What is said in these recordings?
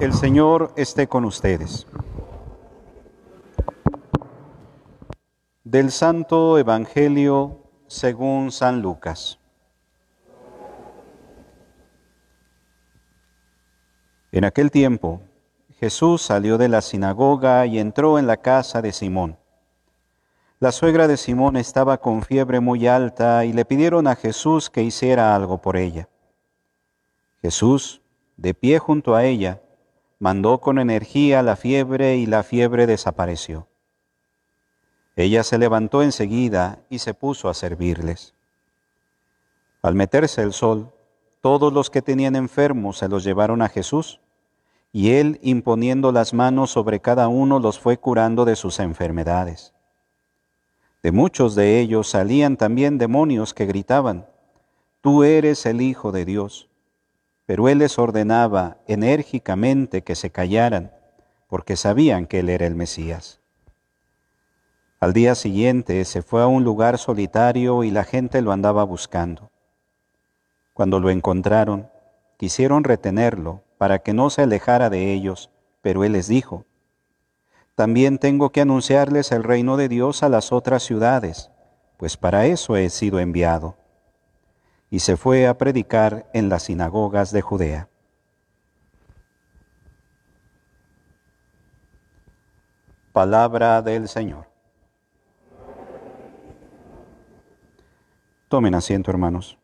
El Señor esté con ustedes. Del Santo Evangelio según San Lucas. En aquel tiempo, Jesús salió de la sinagoga y entró en la casa de Simón. La suegra de Simón estaba con fiebre muy alta y le pidieron a Jesús que hiciera algo por ella. Jesús, de pie junto a ella, mandó con energía la fiebre y la fiebre desapareció. Ella se levantó enseguida y se puso a servirles. Al meterse el sol, todos los que tenían enfermos se los llevaron a Jesús, y él, imponiendo las manos sobre cada uno, los fue curando de sus enfermedades. De muchos de ellos salían también demonios que gritaban, Tú eres el Hijo de Dios pero él les ordenaba enérgicamente que se callaran, porque sabían que él era el Mesías. Al día siguiente se fue a un lugar solitario y la gente lo andaba buscando. Cuando lo encontraron, quisieron retenerlo para que no se alejara de ellos, pero él les dijo, También tengo que anunciarles el reino de Dios a las otras ciudades, pues para eso he sido enviado y se fue a predicar en las sinagogas de Judea. Palabra del Señor. Tomen asiento, hermanos.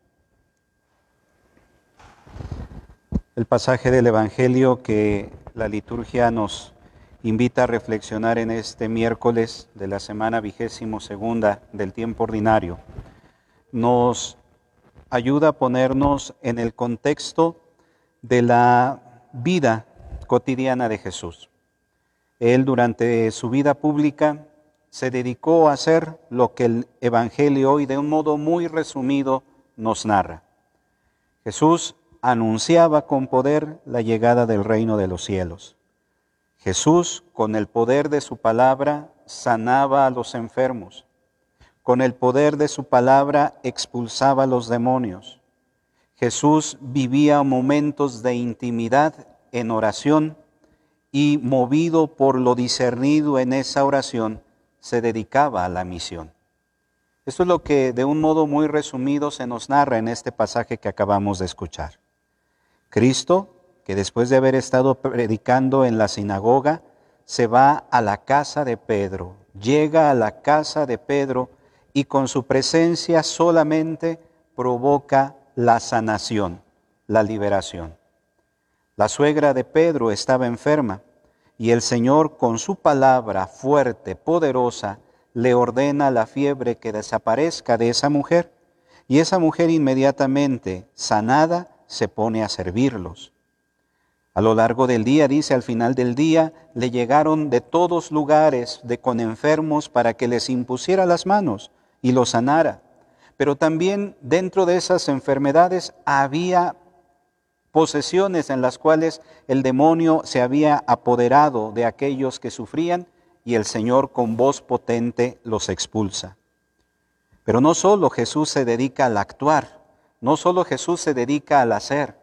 El pasaje del Evangelio que la liturgia nos invita a reflexionar en este miércoles de la semana vigésimo segunda del tiempo ordinario nos ayuda a ponernos en el contexto de la vida cotidiana de Jesús. Él durante su vida pública se dedicó a hacer lo que el Evangelio hoy de un modo muy resumido nos narra. Jesús anunciaba con poder la llegada del reino de los cielos. Jesús, con el poder de su palabra, sanaba a los enfermos. Con el poder de su palabra expulsaba a los demonios. Jesús vivía momentos de intimidad en oración y movido por lo discernido en esa oración, se dedicaba a la misión. Esto es lo que de un modo muy resumido se nos narra en este pasaje que acabamos de escuchar. Cristo, que después de haber estado predicando en la sinagoga, se va a la casa de Pedro, llega a la casa de Pedro y con su presencia solamente provoca la sanación, la liberación. La suegra de Pedro estaba enferma y el Señor con su palabra fuerte, poderosa, le ordena la fiebre que desaparezca de esa mujer y esa mujer inmediatamente, sanada, se pone a servirlos. A lo largo del día, dice, al final del día, le llegaron de todos lugares de con enfermos para que les impusiera las manos y lo sanara. Pero también dentro de esas enfermedades había posesiones en las cuales el demonio se había apoderado de aquellos que sufrían y el Señor con voz potente los expulsa. Pero no solo Jesús se dedica al actuar, no solo Jesús se dedica al hacer,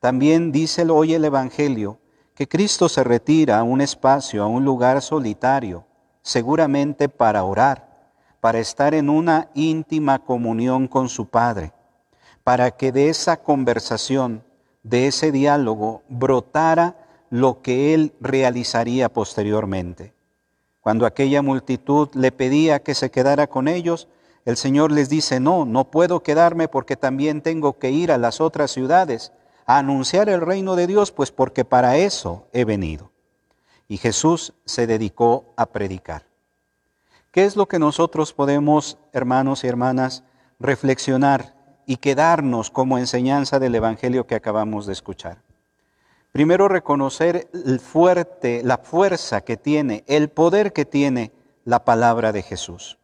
también dice hoy el Evangelio que Cristo se retira a un espacio, a un lugar solitario, seguramente para orar para estar en una íntima comunión con su Padre, para que de esa conversación, de ese diálogo, brotara lo que Él realizaría posteriormente. Cuando aquella multitud le pedía que se quedara con ellos, el Señor les dice, no, no puedo quedarme porque también tengo que ir a las otras ciudades a anunciar el reino de Dios, pues porque para eso he venido. Y Jesús se dedicó a predicar. ¿Qué es lo que nosotros podemos, hermanos y hermanas, reflexionar y quedarnos como enseñanza del Evangelio que acabamos de escuchar? Primero, reconocer el fuerte, la fuerza que tiene, el poder que tiene la palabra de Jesús.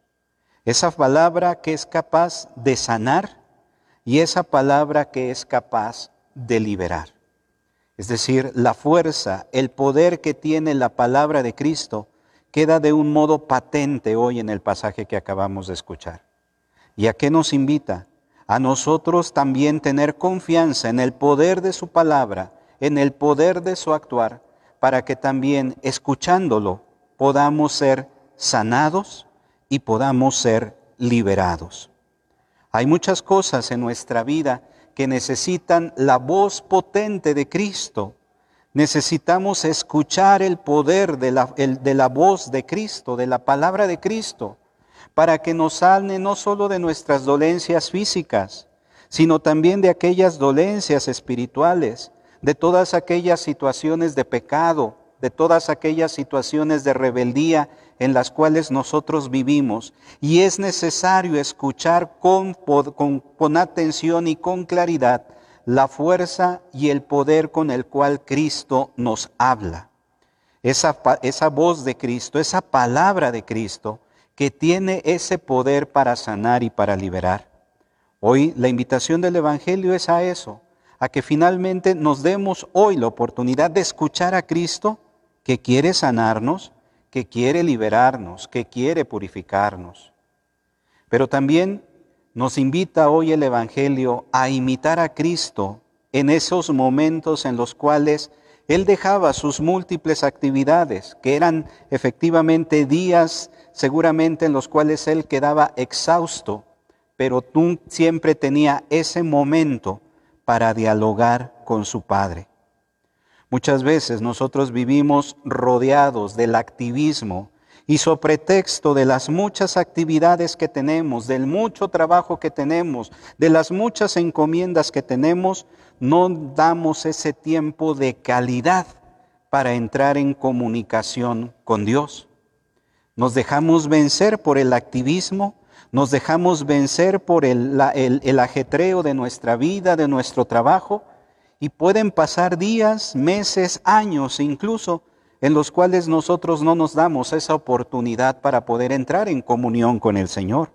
Esa palabra que es capaz de sanar y esa palabra que es capaz de liberar. Es decir, la fuerza, el poder que tiene la palabra de Cristo queda de un modo patente hoy en el pasaje que acabamos de escuchar. ¿Y a qué nos invita? a nosotros también tener confianza en el poder de su palabra, en el poder de su actuar, para que también escuchándolo podamos ser sanados y podamos ser liberados. Hay muchas cosas en nuestra vida que necesitan la voz potente de Cristo. Necesitamos escuchar el poder de la, de la voz de Cristo, de la palabra de Cristo para que nos sane no solo de nuestras dolencias físicas, sino también de aquellas dolencias espirituales, de todas aquellas situaciones de pecado, de todas aquellas situaciones de rebeldía en las cuales nosotros vivimos. Y es necesario escuchar con, con, atención y con claridad la fuerza y el poder con el cual Cristo nos habla. Esa, esa voz de Cristo, esa palabra de Cristo, que tiene ese poder para sanar y para liberar. Hoy la invitación del Evangelio es a eso, a que finalmente nos demos hoy la oportunidad de escuchar a Cristo que quiere sanarnos, que quiere liberarnos, que quiere purificarnos. Pero también nos invita hoy el Evangelio a imitar a Cristo en esos momentos en los cuales Él dejaba sus múltiples actividades, que eran efectivamente días seguramente en los cuales él quedaba exhausto, pero tú siempre tenía ese momento para dialogar con su Padre. Muchas veces nosotros vivimos rodeados del activismo y sobre pretexto de las muchas actividades que tenemos, del mucho trabajo que tenemos, de las muchas encomiendas que tenemos, no damos ese tiempo de calidad para entrar en comunicación con Dios. Nos dejamos vencer por el activismo, nos dejamos vencer por el, ajetreo de nuestra vida, de nuestro trabajo, y pueden pasar días, meses, años incluso, en los cuales nosotros no nos damos esa oportunidad para poder entrar en comunión con el Señor.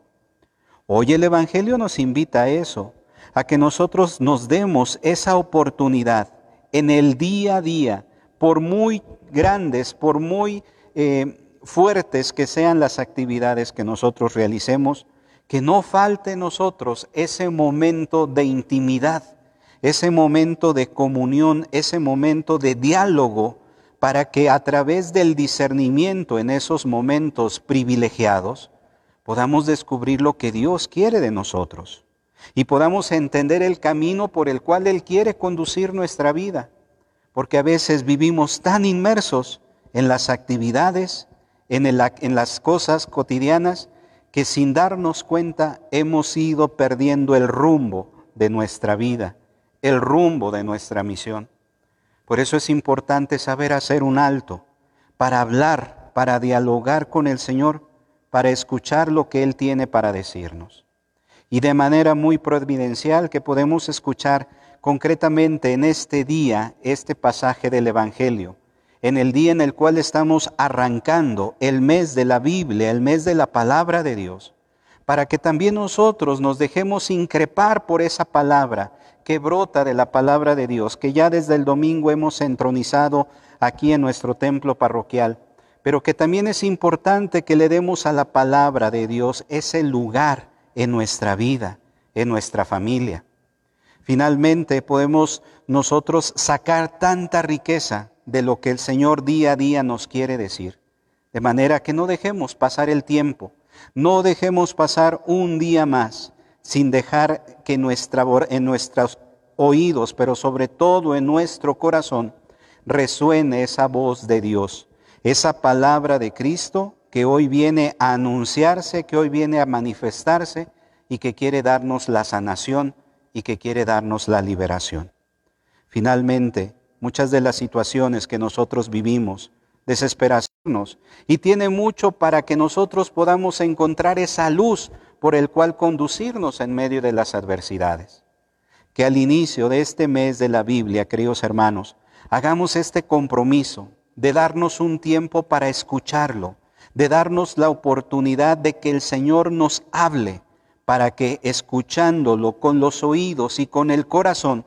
Hoy el Evangelio nos invita a eso, a que nosotros nos demos esa oportunidad en el día a día, por muy grandes, por muy eh, fuertes que sean las actividades que nosotros realicemos, que no falte en nosotros ese momento de intimidad, ese momento de comunión, ese momento de diálogo, para que a través del discernimiento en esos momentos privilegiados podamos descubrir lo que Dios quiere de nosotros y podamos entender el camino por el cual Él quiere conducir nuestra vida, porque a veces vivimos tan inmersos en las actividades, en, las cosas cotidianas que sin darnos cuenta hemos ido perdiendo el rumbo de nuestra vida, el rumbo de nuestra misión. Por eso es importante saber hacer un alto para hablar, para dialogar con el Señor, para escuchar lo que Él tiene para decirnos. Y de manera muy providencial que podemos escuchar concretamente en este día este pasaje del Evangelio en el día en el cual estamos arrancando el mes de la Biblia, el mes de la palabra de Dios, para que también nosotros nos dejemos increpar por esa palabra que brota de la palabra de Dios, que ya desde el domingo hemos entronizado aquí en nuestro templo parroquial, pero que también es importante que le demos a la palabra de Dios ese lugar en nuestra vida, en nuestra familia. Finalmente podemos nosotros sacar tanta riqueza de lo que el Señor día a día nos quiere decir. De manera que no dejemos pasar el tiempo, no dejemos pasar un día más sin dejar que nuestra, en nuestros oídos, pero sobre todo en nuestro corazón, resuene esa voz de Dios, esa palabra de Cristo que hoy viene a anunciarse, que hoy viene a manifestarse y que quiere darnos la sanación y que quiere darnos la liberación. Finalmente, muchas de las situaciones que nosotros vivimos, desesperaciones, y tiene mucho para que nosotros podamos encontrar esa luz por el cual conducirnos en medio de las adversidades. Que al inicio de este mes de la Biblia, queridos hermanos, hagamos este compromiso de darnos un tiempo para escucharlo, de darnos la oportunidad de que el Señor nos hable, para que escuchándolo con los oídos y con el corazón,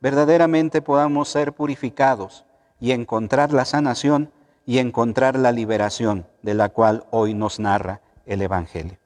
verdaderamente podamos ser purificados y encontrar la sanación y encontrar la liberación de la cual hoy nos narra el Evangelio.